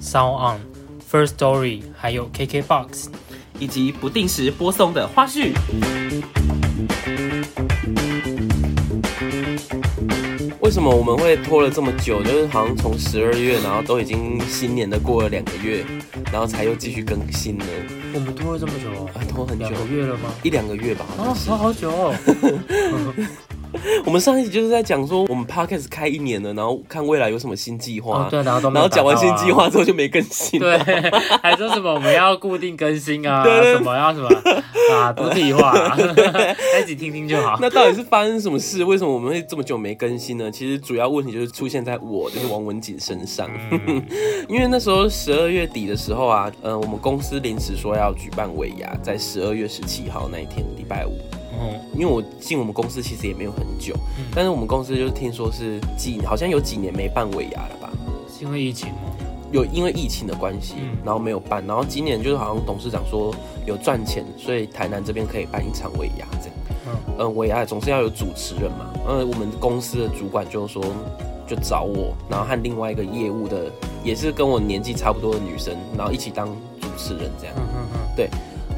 Sound On、First Story，还有 KKBox。以及不定时播送的花絮。为什么我们会拖了这么久？就是好像从十二月，然后都已经新年的过了两个月，然后才又继续更新呢？我们拖了这么久哦，啊，拖很久两，个月了吗？一两个月吧。啊哦像，是好好久哦。我们上一集就是在讲说，我们 podcast 开一年了，然后看未来有什么新计划。哦，对，然后然后讲完新计划之后就没更新。对，还说什么我们要固定更新啊，什么要什么啊，不屁话、啊，自己 听听就好。那到底是发生什么事？为什么我们会这么久没更新呢？其实主要问题就是出现在我，就是王文锦身上。嗯因为那时候十二月底的时候啊，呃，我们公司临时说要举办尾牙，在十二月十七号那一天，礼拜五。嗯，因为我进我们公司其实也没有很久，但是我们公司就是听说是几好像有几年没办尾牙了吧？是因为疫情吗？有因为疫情的关系嗯，然后没有办，然后今年就是好像董事长说有赚钱，所以台南这边可以办一场尾牙这样。嗯嗯，尾牙总是要有主持人嘛，嗯，我们公司的主管就说就找我，然后和另外一个业务的也是跟我年纪差不多的女生，然后一起当主持人这样。嗯嗯嗯，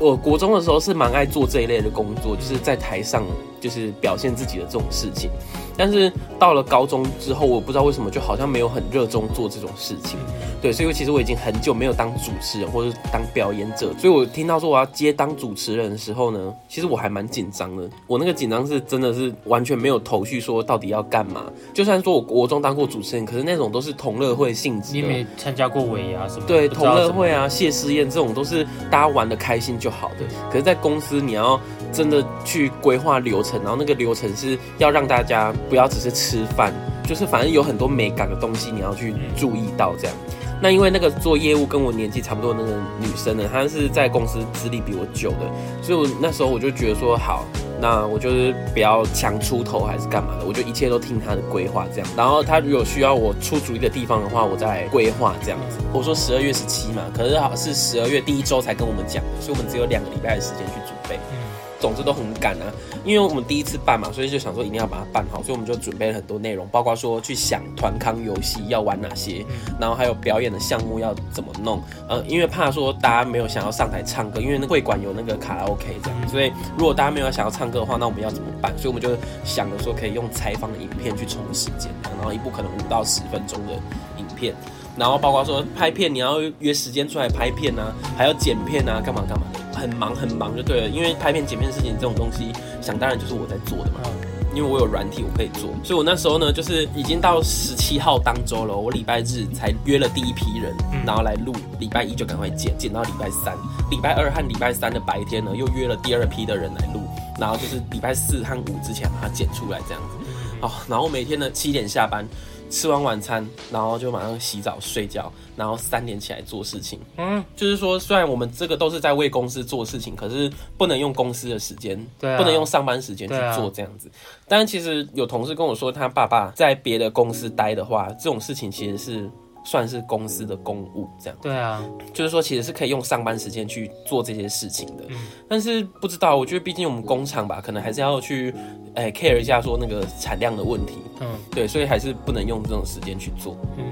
我国中的时候是蛮爱做这一类的工作，就是在台上就是表现自己的这种事情。但是到了高中之后，我不知道为什么就好像没有很热衷做这种事情。对，所以其实我已经很久没有当主持人或者当表演者，所以我听到说我要接当主持人的时候呢，其实我还蛮紧张的。我那个紧张是真的是完全没有头绪，说到底要干嘛。就算说我国中当过主持人，可是那种都是同乐会性质的。你没参加过尾牙什么？对，同乐会啊、谢师宴这种都是大家玩的开心就好的。可是，在公司你要真的去规划流程，然后那个流程是要让大家不要只是吃饭，就是反正有很多美感的东西你要去注意到这样。那因为那个做业务跟我年纪差不多的那个女生呢，她是在公司资历比我久的，所以我那时候我就觉得说好，那我就是不要强出头还是干嘛的，我就一切都听她的规划这样。然后她如果需要我出主意的地方的话，我再来规划这样子。我说十二月十七嘛，可是好是十二月第一周才跟我们讲的，所以我们只有两个礼拜的时间去准备。总之都很赶啊，因为我们第一次办嘛，所以就想说一定要把它办好，所以我们就准备了很多内容，包括说去想团康游戏要玩哪些，然后还有表演的项目要怎么弄。呃，因为怕说大家没有想要上台唱歌，因为那会馆有那个卡拉 OK 这样，所以如果大家没有想要唱歌的话，那我们要怎么办？所以我们就想着说可以用采访的影片去冲时间，然后一部可能五到十分钟的影片。然后包括说拍片，你要约时间出来拍片啊，还要剪片啊，干嘛干嘛的，很忙很忙就对了。因为拍片、剪片的事情这种东西，想当然就是我在做的嘛。因为我有软体，我可以做，所以我那时候呢，就是已经到十七号当周了。我礼拜日才约了第一批人，然后来录，礼拜一就赶快剪，剪到礼拜三，礼拜二和礼拜三的白天呢，又约了第二批的人来录，然后就是礼拜四和五之前把它剪出来这样子。哦，然后每天呢七点下班，吃完晚餐，然后就马上洗澡睡觉，然后三点起来做事情。嗯，就是说，虽然我们这个都是在为公司做事情，可是不能用公司的时间，对啊不能用上班时间去做这样子。但其实有同事跟我说，他爸爸在别的公司待的话，这种事情其实是算是公司的公务，这样对啊，就是说其实是可以用上班时间去做这些事情的。嗯但是不知道，我觉得毕竟我们工厂吧，可能还是要去，哎、care 一下说那个产量的问题，嗯对，所以还是不能用这种时间去做。嗯，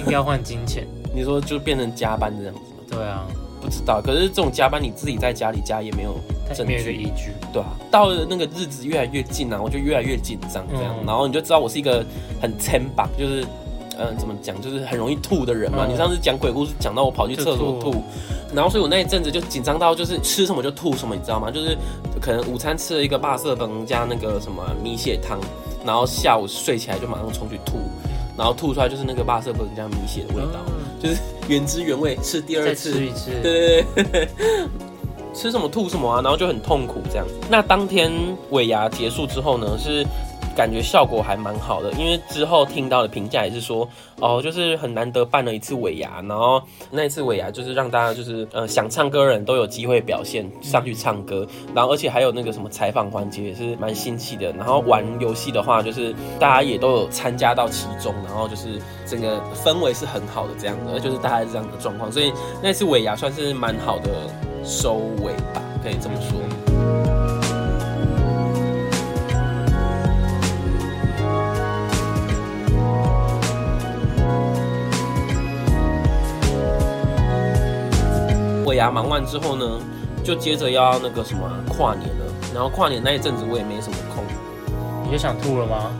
应该要换金钱。你说就变成加班这样子吗？对啊，不知道，可是这种加班你自己在家里加也没有证据，依据。对啊，到了那个日子越来越近啊，我就越来越紧张这样，嗯然后你就知道我是一个很牵绑，就是。嗯，怎么讲，就是很容易吐的人嘛。嗯你上次讲鬼故事，讲到我跑去厕所吐吐，然后所以我那一阵子就紧张到，就是吃什么就吐什么，你知道吗？就是可能午餐吃了一个霸色崩加那个什么米血汤，然后下午睡起来就马上冲去吐，然后吐出来就是那个霸色崩加米血的味道，嗯就是原汁原味，吃第二再次吃一次。对对对，吃什么吐什么啊，然后就很痛苦这样。那当天尾牙结束之后呢，是感觉效果还蛮好的，因为之后听到的评价也是说，哦，就是很难得办了一次尾牙，然后那一次尾牙就是让大家就是呃想唱歌的人都有机会表现上去唱歌，然后而且还有那个什么采访环节也是蛮新奇的，然后玩游戏的话就是大家也都有参加到其中，然后就是整个氛围是很好的这样的，就是大概是这样的状况，所以那次尾牙算是蛮好的收尾吧，可以这么说。牙忙完之后呢，就接着要那个什么跨年了。然后跨年那一阵子我也没什么空，你就想吐了吗？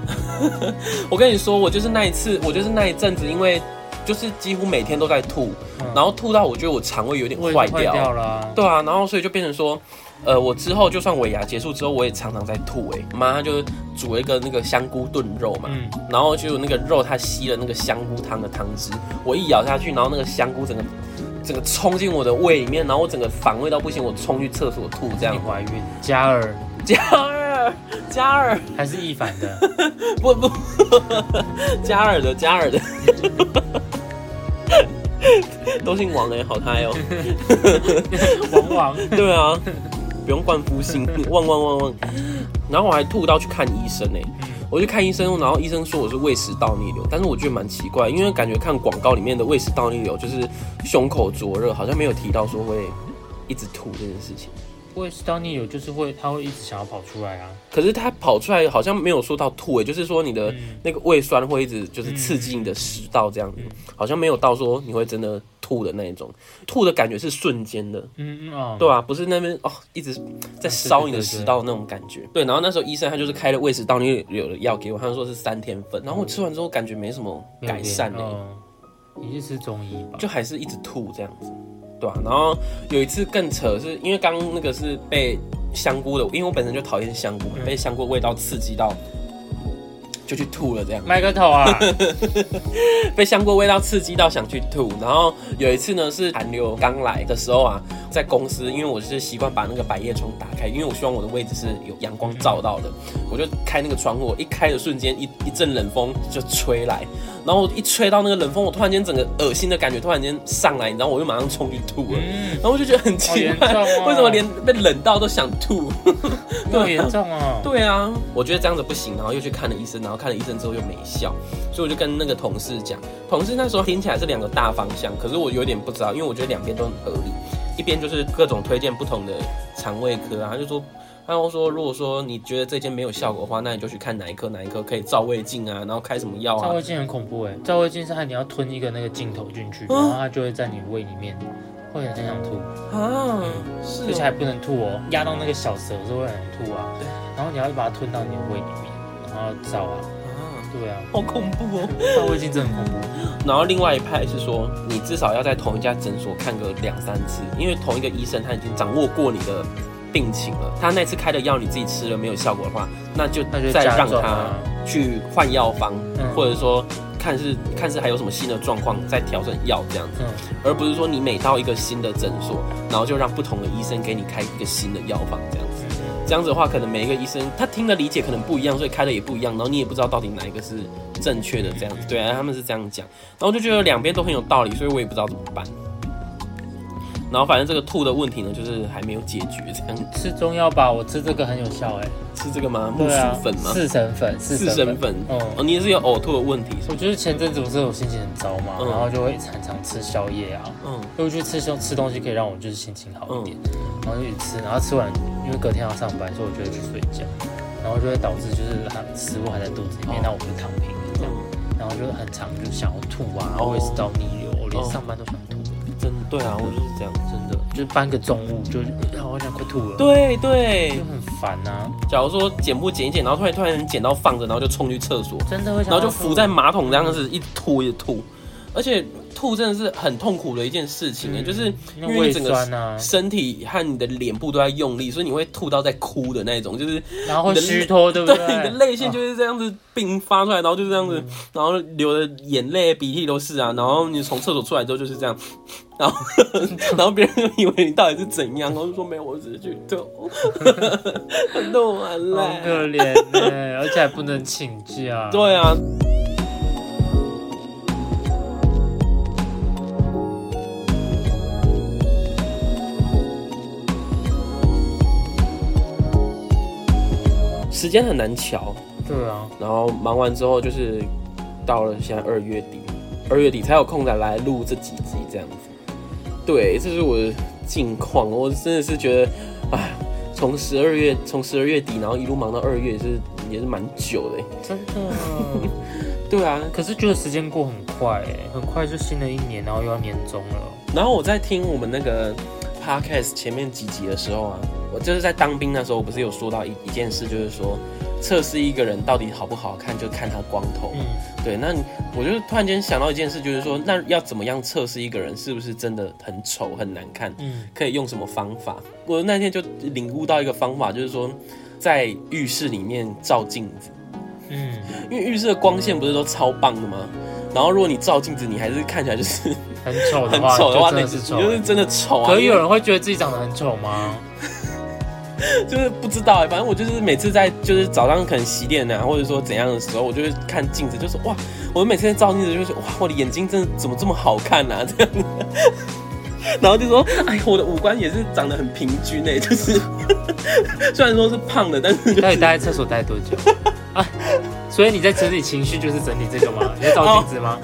我跟你说，我就是那一次，我就是那一阵子，因为就是几乎每天都在吐，然后吐到我觉得我肠胃有点坏掉了。对啊，然后所以就变成说，呃，我之后就算尾牙结束之后，我也常常在吐。哎，妈就煮了一个那个香菇炖肉嘛，然后就那个肉它吸了那个香菇汤的汤汁，我一咬下去，然后那个香菇整个。整个冲进我的胃里面，然后我整个反胃到不行，我冲去厕所吐。这样怀孕？嘉尔，嘉尔，嘉尔，还是易凡的？不 不，嘉尔的，嘉尔的，都姓王哎，好嗨哦！王王，对啊，不用冠夫姓，旺旺旺旺。然后我还吐到去看医生哎。我去看医生，然后医生说我是胃食道逆流，但是我觉得蛮奇怪，因为感觉看广告里面的胃食道逆流就是胸口灼热，好像没有提到说会一直吐这件事情。胃食道逆流就是会，它会一直想要跑出来啊。可是它跑出来好像没有说到吐诶，就是说你的那个胃酸会一直就是刺激你的食道这样子，好像没有到说你会真的吐的那一种。吐的感觉是瞬间的，嗯嗯啊，对啊，不是那边哦一直在烧你的食道那种感觉。对，然后那时候医生他就是开了胃食道逆流的药给我，他说是三天份，然后我吃完之后感觉没什么改善诶。你是吃中医吧？就还是一直吐这样子。对啊，然后有一次更扯，是因为刚那个是被香菇的，因为我本身就讨厌香菇，被香菇味道刺激到，就去吐了这样。麦个头啊！被香锅味道刺激到想去吐，然后有一次呢是寒流刚来的时候啊，在公司，因为我是习惯把那个百叶窗打开，因为我希望我的位置是有阳光照到的，我就开那个窗户，一开的瞬间一一阵冷风就吹来。然后一吹到那个冷风，我突然间整个恶心的感觉突然间上来，然后我又马上冲去吐了。然后我就觉得很奇怪，为什么连被冷到都想吐？这么严重啊？对啊，我觉得这样子不行，然后又去看了医生，然后看了医生之后又没效，所以我就跟那个同事讲，同事那时候听起来是两个大方向，可是我有点不知道，因为我觉得两边都很合理，一边就是各种推荐不同的肠胃科啊，他就说。然后说，如果说你觉得这间没有效果的话，那你就去看哪一科，哪一科可以照胃镜啊，然后开什么药啊？照胃镜很恐怖哎，照胃镜是你要吞一个那个镜头进去，然后它就会在你胃里面，会很想吐啊，是，而且还不能吐哦，压到那个小舌是会很吐啊，对，然后你要把它吞到你的胃里面，然后照啊，啊，对啊，好恐怖哦，照胃镜真的很恐怖。然后另外一派是说，你至少要在同一家诊所看个两三次，因为同一个医生他已经掌握过你的。病情了，他那次开的药你自己吃了没有效果的话，那就再让他去换药方，或者说看是看是还有什么新的状况再调整药这样子，而不是说你每到一个新的诊所，然后就让不同的医生给你开一个新的药方这样子，这样子的话可能每一个医生他听的理解可能不一样，所以开的也不一样，然后你也不知道到底哪一个是正确的这样子，对啊，他们是这样讲，然后就觉得两边都很有道理，所以我也不知道怎么办。然后反正这个吐的问题呢，就是还没有解决。这样吃中药吧，我吃这个很有效哎。吃这个吗？木薯粉吗？四神粉，四神粉。哦，你也是有呕吐的问题。我觉得前阵子不是我心情很糟嘛，然后就会常常吃宵夜啊。嗯。就去吃吃吃东西可以让我就是心情好一点，然后就去吃，然后吃完因为隔天要上班，所以我就会去睡觉，然后就会导致就是它食物还在肚子里面，那我就躺平了这样，然后就很长就想要吐啊，胃食道逆流，我连上班都想吐。真对啊，我就是这样，真的，就是搬个重物，就让我想快吐了。对对，就很烦呐。假如说剪不剪一剪，然后突然突然捡到放着，然后就冲去厕所，真的会，然后就浮在马桶这样子，一吐一吐。而且吐真的是很痛苦的一件事情哎，就是因为你整个身体和你的脸部都在用力，所以你会吐到在哭的那种，就是然后虚脱，对不对？你的泪腺就是这样子并发出来，然后就是这样子，然后流的眼泪鼻涕都是啊，然后你从厕所出来之后就是这样，然后 然后别人就以为你到底是怎样，然后就说没有，我只是去吐，吐完了，好可怜哎，而且还不能请假，对啊。时间很难瞧，对啊。然后忙完之后，就是到了现在二月底，二月底才有空再来录这几集这样子。对，这是我的近况。我真的是觉得，哎，从十二月从十二月底，然后一路忙到二月，是也是蛮久的。真的。对啊，可是觉得时间过很快，哎，很快就新的一年，然后又要年终了。然后我在听我们那个 podcast 前面几集的时候啊。我就是在当兵那时候，我不是有说到一一件事，就是说测试一个人到底好不好看，就看他光头。嗯，对。那我就突然间想到一件事，就是说，那要怎么样测试一个人是不是真的很丑很难看？嗯，可以用什么方法？我那天就领悟到一个方法，就是说在浴室里面照镜子。嗯，因为浴室的光线不是都超棒的吗？然后如果你照镜子，你还是看起来就是很丑很丑的话，那是就是真的丑啊。可以有人会觉得自己长得很丑吗？就是不知道哎，反正我就是每次在就是早上可能洗脸啊，或者说怎样的时候，我就会看镜子，就是哇，我每次在照镜子就是哇，我的眼睛真的怎么这么好看啊？这样子，然后就说哎，我的五官也是长得很平均哎，就是 虽然说是胖的，但是到底待在厕所待多久啊？所以你在整理情绪就是整理这个吗？你在照镜子吗？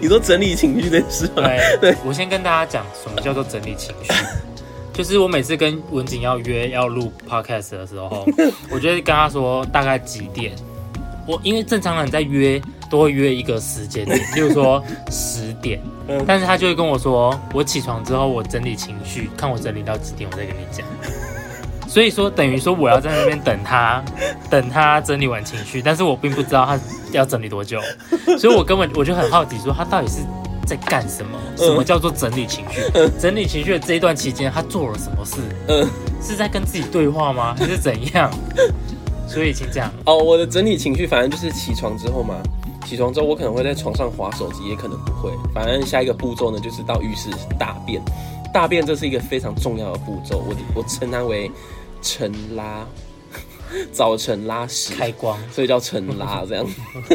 你说整理情绪这事吗？对对，我先跟大家讲什么叫做整理情绪。就是我每次跟文景要约要录 podcast 的时候，我就会跟他说大概几点。我因为正常人在约都会约一个时间点，例如说十点，但是他就会跟我说，我起床之后我整理情绪，看我整理到几点，我再跟你讲。所以说等于说我要在那边等他，等他整理完情绪，但是我并不知道他要整理多久，所以我根本我就很好奇，说他到底是。在干什么？什么叫做整理情绪？整理情绪的这一段期间，他做了什么事？嗯，是在跟自己对话吗？还是怎样？所以请讲哦。我的整理情绪，反正就是起床之后嘛。起床之后，我可能会在床上划手机，也可能不会。反正下一个步骤呢，就是到浴室大便。大便这是一个非常重要的步骤，我我称它为晨拉。早晨拉屎开光，所以叫晨拉这样。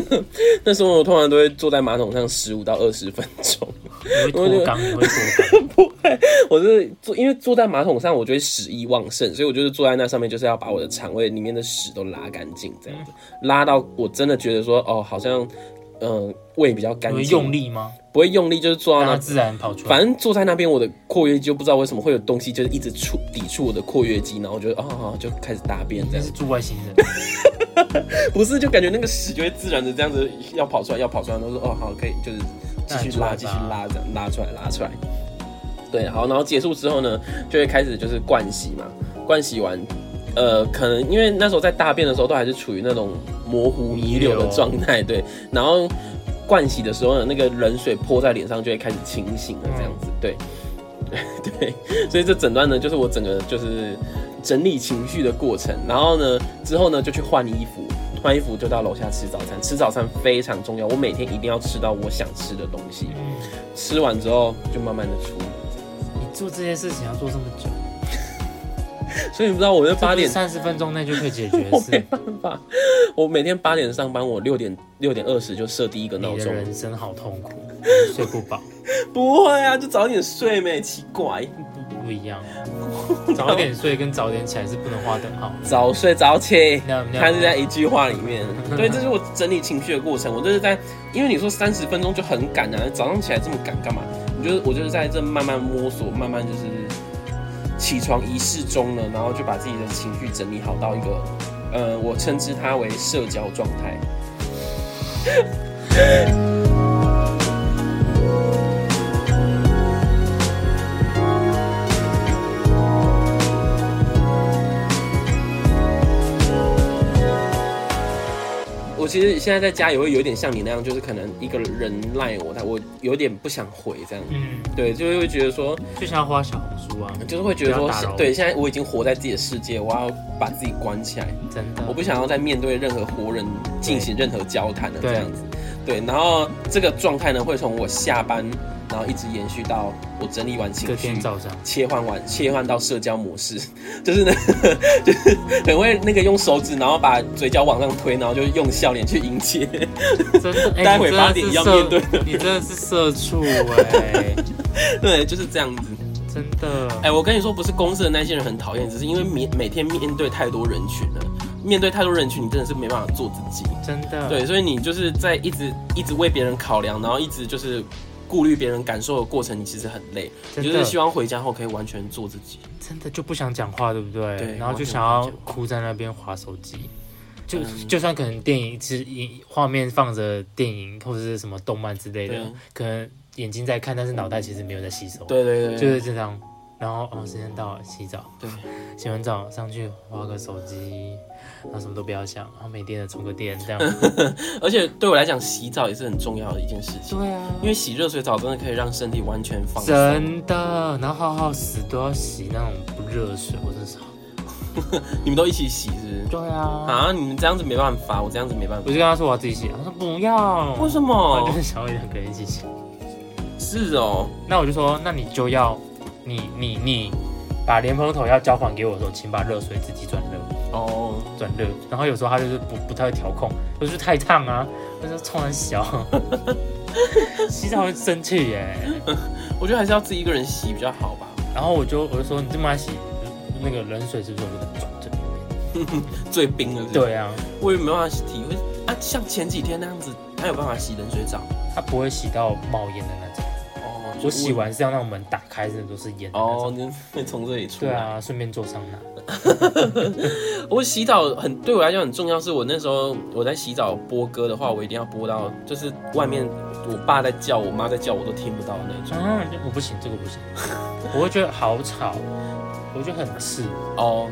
那时候我通常都会坐在马桶上十五到二十分钟。会脱肛，会脱肛。不会，我是坐，因为坐在马桶上，我觉得屎意旺盛，所以我就是坐在那上面，就是要把我的肠胃里面的屎都拉干净，这样子，拉到我真的觉得说，哦，好像。嗯，胃比较干净。用力吗？不会用力，就是坐到那自然跑出来。反正坐在那边，我的括约肌就不知道为什么会有东西，就是一直触抵触我的括约肌，然后就啊就开始大便这样。是住外星人？不是，就感觉那个屎就会自然的这样子要跑出来，要跑出来，都说哦好可以，就是继续拉，继续拉，这样拉出来，拉出来。对，好，然后结束之后呢，就会开始就是灌洗嘛，灌洗完。呃，可能因为那时候在大便的时候都还是处于那种模糊弥留的状态，对。然后灌洗的时候呢，那个冷水泼在脸上就会开始清醒了，这样子，对，对。所以这整段呢，就是我整个就是整理情绪的过程。然后呢，之后呢就去换衣服，换衣服就到楼下吃早餐。吃早餐非常重要，我每天一定要吃到我想吃的东西。吃完之后就慢慢的出门。你做这件事情要做这么久？所以你不知道，我在八点三十分钟内就可以解决。我没办法，我每天八点上班，我六点六点二十就设第一个闹钟。人生好痛苦，睡不饱。不会啊，就早点睡没奇怪，不不一样。早点睡跟早点起来是不能划等号。早睡早起，它是在一句话里面。对，这是我整理情绪的过程。我就是在，因为你说三十分钟就很赶啊，早上起来这么赶干嘛？我就是我就是在这慢慢摸索，慢慢就是。起床仪式中呢，然后就把自己的情绪整理好到一个，呃，我称之它为社交状态。我其实现在在家也会有点像你那样，就是可能一个人赖我，但我有点不想回这样。嗯，对，就会觉得说，就像花小红书啊，就是会觉得说，对，现在我已经活在自己的世界，我要把自己关起来，真的，我不想要再面对任何活人进行任何交谈了这样子。对，然后这个状态呢，会从我下班。然后一直延续到我整理完情绪，切换完切换到社交模式，就是呢，就是很会那个用手指，然后把嘴角往上推，然后就用笑脸去迎接。真的，待会八点要面对，你真的是社畜哎。对，就是这样子。真的，哎，我跟你说，不是公司的那些人很讨厌，只是因为每每天面对太多人群了，面对太多人群，你真的是没办法做自己。真的，对，所以你就是在一直一直为别人考量，然后一直就是。顾虑别人感受的过程，你其实很累。就是希望回家后可以完全做自己。真的就不想讲话，对不对？对。然后就想要哭在那边划手机。就就算可能电影是画面放着电影或者是什么动漫之类的，可能眼睛在看，但是脑袋其实没有在吸收。对对对。就是这样。然后哦，时间到了，洗澡。对。洗完澡上去划个手机。然后什么都不要想，然后没电了充个电这样。而且对我来讲，洗澡也是很重要的一件事情。对啊，因为洗热水澡真的可以让身体完全放松。真的，然后好好死都要洗那种不热水，我真是。你们都一起洗是不是？对啊。啊，你们这样子没办法，我这样子没办法。我就跟他说我要自己洗，他说不要。为什么？就是想要两个人一起洗。是哦，那我就说，那你就要，你你你，把莲蓬头要交还给我的时候，请把热水自己转热。哦，转热，然后有时候他就是不不太会调控，就是太烫啊，那就冲很小，洗澡会生气耶。我觉得还是要自己一个人洗比较好吧。然后我就我就说，你这么爱洗，那个冷水是不是我就转这边？最冰的。对啊，我也没办法体会啊，像前几天那样子，他有办法洗冷水澡，他不会洗到冒烟的那种。哦，我洗完是要那种门打开，的都是烟。哦，你会从这里出来。对啊，顺便做桑拿。我洗澡很对我来讲很重要，是我那时候我在洗澡播歌的话，我一定要播到就是外面我爸在叫，我妈在叫，我都听不到那种。啊，我不行，这个不行，我会觉得好吵，我觉得很刺。哦，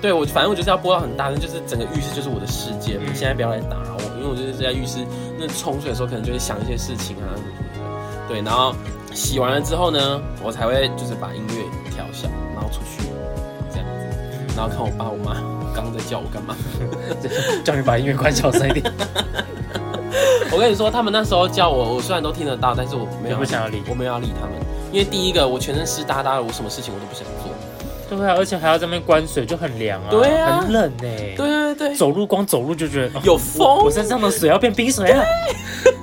对我反正我就是要播到很大声，就是整个浴室就是我的世界。你现在不要来打扰我，因为我就是在浴室那冲水的时候，可能就会想一些事情啊。对，然后洗完了之后呢，我才会就是把音乐调小，然后出去这样子。然后看我爸我妈刚刚在叫我干嘛？叫你把音乐关小声一点。我跟你说，他们那时候叫我，我虽然都听得到，但是我没有不想要理，我没有要理他们，因为第一个我全身湿哒哒的，我什么事情我都不想做。对啊，而且还要在那边关水，就很凉啊，对啊，很冷哎。对对对，走路光走路就觉得有风，我身上的水要变冰水了。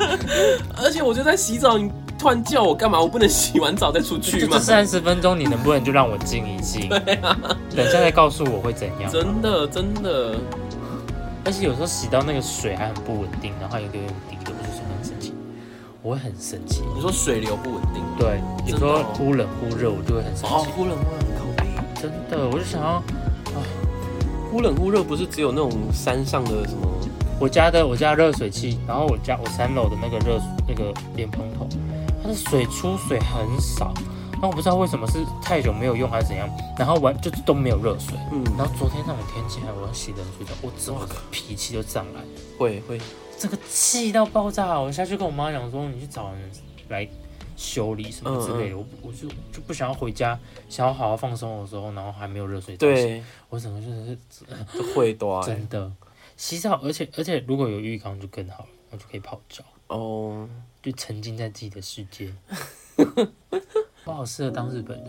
而且我就在洗澡，你。突然叫我干嘛？我不能洗完澡再出去吗？这三十分钟，你能不能就让我静一静？对啊，等下再告诉我会怎样。真的真的，而且有时候洗到那个水还很不稳定，然后有点滴的，我就是很生气，我会很生气。你说水流不稳定？对，有时候忽冷忽热，我就会很生气。哦，忽冷忽热很可怕。真的，我就想要啊，忽冷忽热不是只有那种山上的什么？我家的我家热水器，然后我家我三楼的那个热那个莲蓬头。它的水出水很少，那我不知道为什么是太久没有用还是怎样，然后完就都没有热水。嗯，然后昨天那种天气，我要洗冷水澡，我整个脾气就上来，会会，这个气到爆炸。我下去跟我妈讲说，你去找人来修理什么之类的，我我就就不想要回家，想要好好放松的时候，然后还没有热水澡。对，我整个就是 会多，真的洗澡，而且而且如果有浴缸就更好了，我就可以泡澡。哦。就沉浸在自己的世界，我好适合当日本人。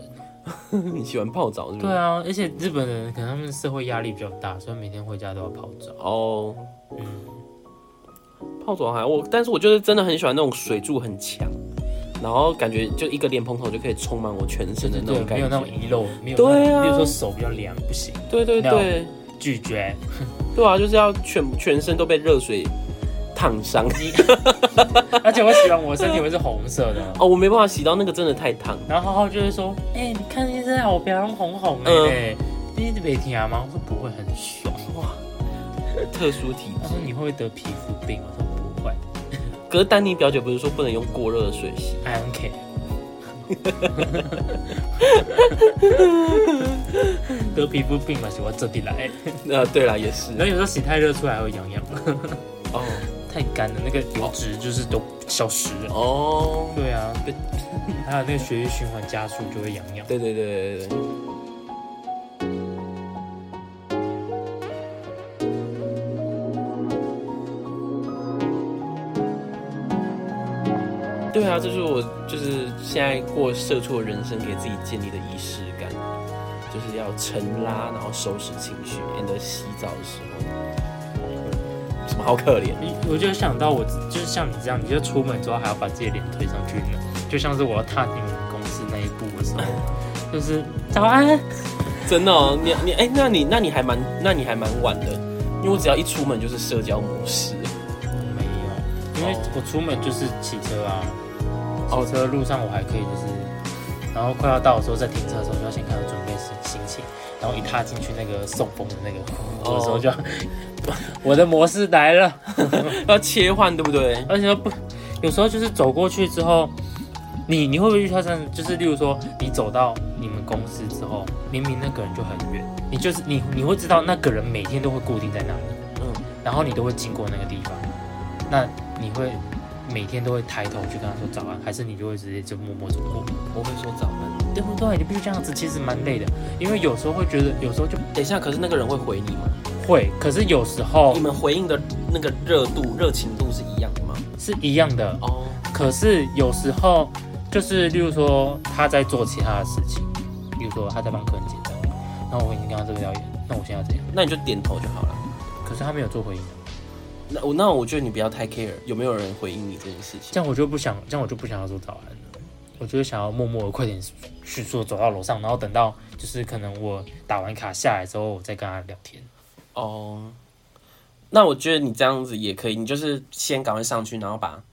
你喜欢泡澡是吗？对啊，而且日本人可能他们社会压力比较大，所以每天回家都要泡澡。哦，嗯，泡澡还我，但是我就是真的很喜欢那种水柱很强，然后感觉就一个莲蓬头就可以充满我全身的那种感觉，没有那种遗漏，没有对啊，比如说手比较凉不行，对对对，拒绝，对啊，就是要全全身都被热水。烫伤，而且我洗完我身体会是红色的哦，我没办法洗到那个真的太烫。然后浩浩就会说：“哎，你看现在我表红红红的，你一直没听啊吗？”我说：“不会很爽哇，特殊体质。”他说：“你会不会得皮肤病？”我说：“不会。”可是丹尼表姐不是说不能用过热的水洗？I don't care。得皮肤病嘛，喜欢这里来。呃，对了，也是。然后有时候洗太热出来会痒痒。哦，太干了，那个油脂就是都消失了。哦，对啊，还有那个血液循环加速就会痒痒。对对对对对。对啊，这是我就是现在过社畜人生给自己建立的仪式感，就是要沉拉，然后收拾情绪，免得洗澡的时候，什么好可怜？你我就想到我就是像你这样，你就出门之后还要把自己的脸推上去呢，就像是我要踏进公司那一步的时候，就是早安，真的哦，你你哎，那你那你还蛮那你还蛮晚的，因为我只要一出门就是社交模式，没有，因为我出门就是骑车啊。骑车路上我还可以，就是，然后快要到的时候，在停车的时候就要先开始准备心心情，然后一踏进去那个送风的那个，的时候就，我的模式来了，要切换对不对？而且不，有时候就是走过去之后，你你会不会遇到这样？就是例如说，你走到你们公司之后，明明那个人就很远，你就是你你会知道那个人每天都会固定在那里，嗯，然后你都会经过那个地方，那你会。每天都会抬头去跟他说早安，还是你就会直接就默默走过？我会说早安，对不对？你必须这样子，其实蛮累的，因为有时候会觉得，有时候就等一下，可是那个人会回你吗？会，可是有时候你们回应的那个热度、热情度是一样的吗？是一样的哦。可是有时候就是，例如说他在做其他的事情，例如说他在帮客人结账，然后我已经跟他这个表演，那我现在怎样？那你就点头就好了。可是他没有做回应。那我那我觉得你不要太 care 有没有人回应你这件事情，这样我就不想，这样我就不想要做早安了。我就想要默默的快点迅速走到楼上，然后等到就是可能我打完卡下来之后，我再跟他聊天。哦，那我觉得你这样子也可以，你就是先赶快上去，然后把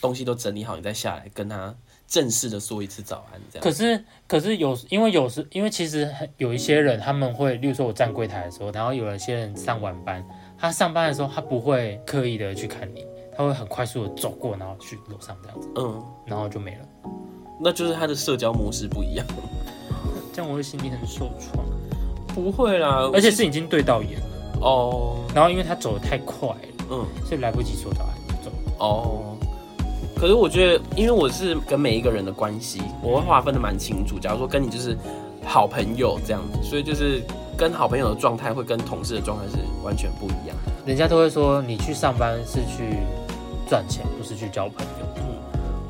东西都整理好，你再下来跟他正式的说一次早安。这样。可是可是有因为有时因为其实有一些人他们会，例如说我站柜台的时候，然后有一些人上晚班。他上班的时候，他不会刻意的去看你，他会很快速的走过，然后去楼上这样子，嗯，然后就没了。那就是他的社交模式不一样，这样我会心里很受创。不会啦，而且是已经对到眼了哦。然后因为他走的太快了，嗯，所以来不及说早安就走。哦。可是我觉得，因为我是跟每一个人的关系，我会划分的蛮清楚。假如说跟你就是好朋友这样子，所以就是。跟好朋友的状态会跟同事的状态是完全不一样。人家都会说你去上班是去赚钱，不是去交朋友。嗯，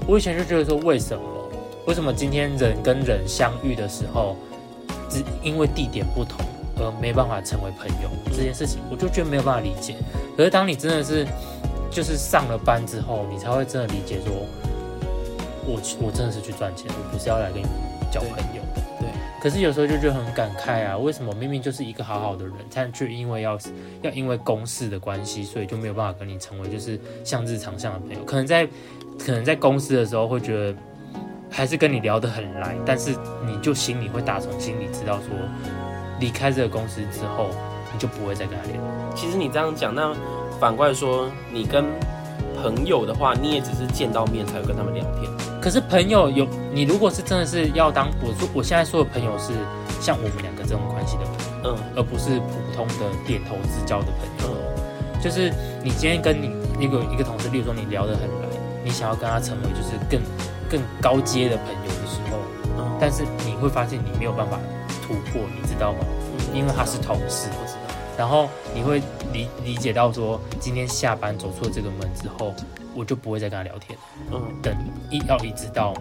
我以前就觉得说，为什么？为什么今天人跟人相遇的时候，只因为地点不同而没办法成为朋友这件事情，我就觉得没有办法理解。可是当你真的是就是上了班之后，你才会真的理解说，我我真的是去赚钱，我不是要来跟你交朋友。可是有时候就觉得很感慨啊，为什么明明就是一个好好的人，但却因为要要因为公事的关系，所以就没有办法跟你成为就是像日常像的朋友？可能在可能在公司的时候会觉得还是跟你聊得很来，但是你就心里会打从心里知道说，离开这个公司之后，你就不会再跟他联络。其实你这样讲，那反过来说，你跟朋友的话，你也只是见到面才会跟他们聊天。可是朋友有你，如果是真的是要当我说我现在说的朋友是像我们两个这种关系的朋友，嗯，而不是普通的点头之交的朋友。就是你今天跟你一个一个同事，例如说你聊得很来，你想要跟他成为就是更更高阶的朋友的时候，嗯，但是你会发现你没有办法突破，你知道吗？因为他是同事，我知道。然后你会理理解到说，今天下班走出了这个门之后。我就不会再跟他聊天，嗯，等一要一直到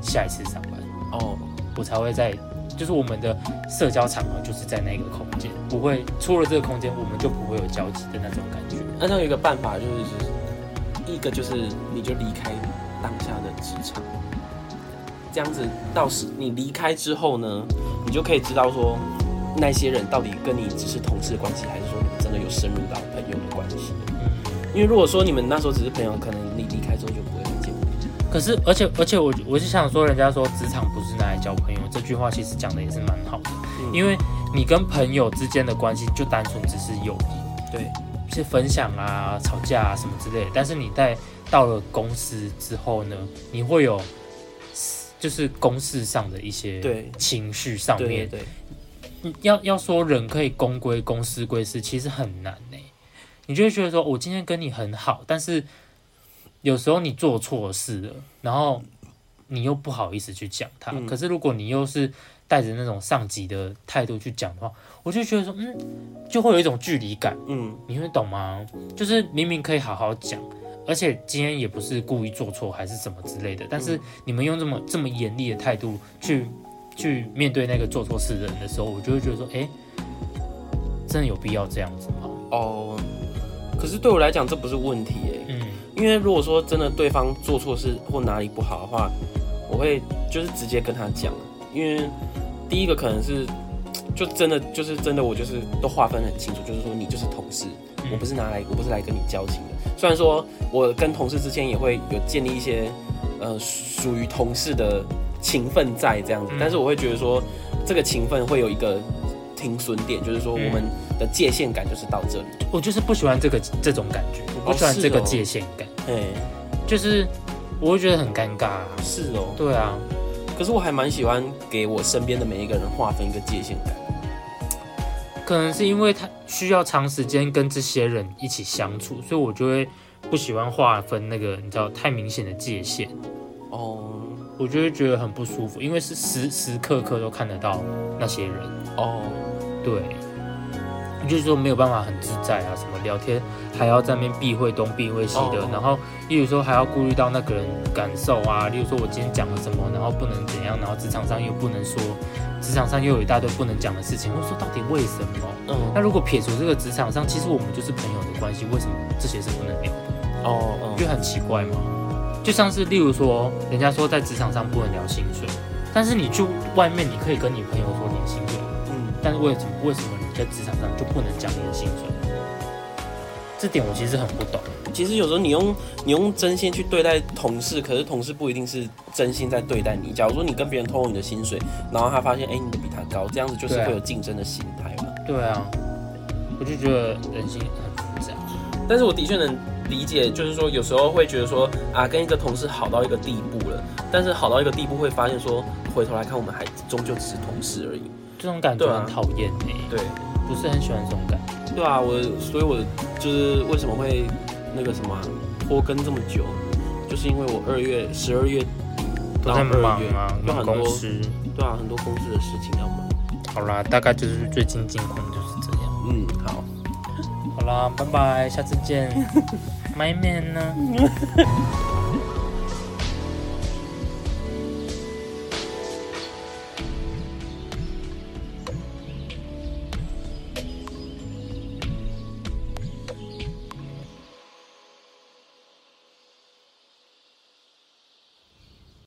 下一次上班哦，我才会在，就是我们的社交场合就是在那个空间，不会出了这个空间我们就不会有交集的那种感觉。那有一个办法就是，一个就是你就离开当下的职场，这样子到时你离开之后呢，你就可以知道说那些人到底跟你只是同事关系，还是说你们真的有深入到。因为如果说你们那时候只是朋友，可能你离开之后就不会再见。可是，而且，而且，我我是想说，人家说职场不是拿来交朋友，这句话其实讲的也是蛮好的。因为你跟朋友之间的关系就单纯只是友谊，对，是分享啊、吵架啊什么之类。但是你在到了公司之后呢，你会有就是公事上的一些对情绪上面，对，要要说人可以公归公，私归私，其实很难呢。你就会觉得说，我今天跟你很好，但是有时候你做错事了，然后你又不好意思去讲他。可是如果你又是带着那种上级的态度去讲的话，我就觉得说，嗯，就会有一种距离感。嗯，你会懂吗？就是明明可以好好讲，而且今天也不是故意做错还是什么之类的，但是你们用这么这么严厉的态度去去面对那个做错事的人的时候，我就会觉得说，哎，真的有必要这样子吗？哦。可是对我来讲，这不是问题诶。嗯，因为如果说真的对方做错事或哪里不好的话，我会就是直接跟他讲。因为第一个可能是，就真的就是真的，我就是都划分很清楚，就是说你就是同事，我不是拿来我不是来跟你交情的。虽然说我跟同事之间也会有建立一些呃属于同事的情分在这样子，但是我会觉得说这个情分会有一个。停损点就是说，我们的界限感就是到这里。我就是不喜欢这个这种感觉，我不喜欢这个界限感。哎，就是我会觉得很尴尬。是哦，对啊。可是我还蛮喜欢给我身边的每一个人划分一个界限感。可能是因为他需要长时间跟这些人一起相处，所以我就会不喜欢划分那个你知道太明显的界限。哦。我就会觉得很不舒服，因为是时时刻刻都看得到那些人。哦。对，就是说没有办法很自在啊，什么聊天还要在那边避讳东避讳西的，然后例如说还要顾虑到那个人感受啊，例如说我今天讲了什么，然后不能怎样，然后职场上又不能说，职场上又有一大堆不能讲的事情，我说到底为什么？嗯，那如果撇除这个职场上，其实我们就是朋友的关系，为什么这些是不能聊的？哦，因为很奇怪嘛。就像是例如说，人家说在职场上不能聊薪水，但是你去外面你可以跟你朋友说你的薪水。嗯但是为什么为什么你在职场上就不能讲你的薪水？这点我其实很不懂。其实有时候你用你用真心去对待同事，可是同事不一定是真心在对待你。假如说你跟别人透露你的薪水，然后他发现哎你的比他高，这样子就是会有竞争的心态嘛？对啊，我就觉得人性很复杂。但是我的确能理解，就是说有时候会觉得说啊跟一个同事好到一个地步了，但是好到一个地步会发现说回头来看我们还终究只是同事而已。这种感觉很讨厌哎，对，不是很喜欢这种感觉。对啊，我所以，我就是为什么会那个什么拖更这么久，就是因为我二月、十二月都在忙啊，有很多对啊，很多公司的事情要忙。好啦，大概就是最近近况就是这样。嗯，好，好啦，拜拜，下次见，买面呢？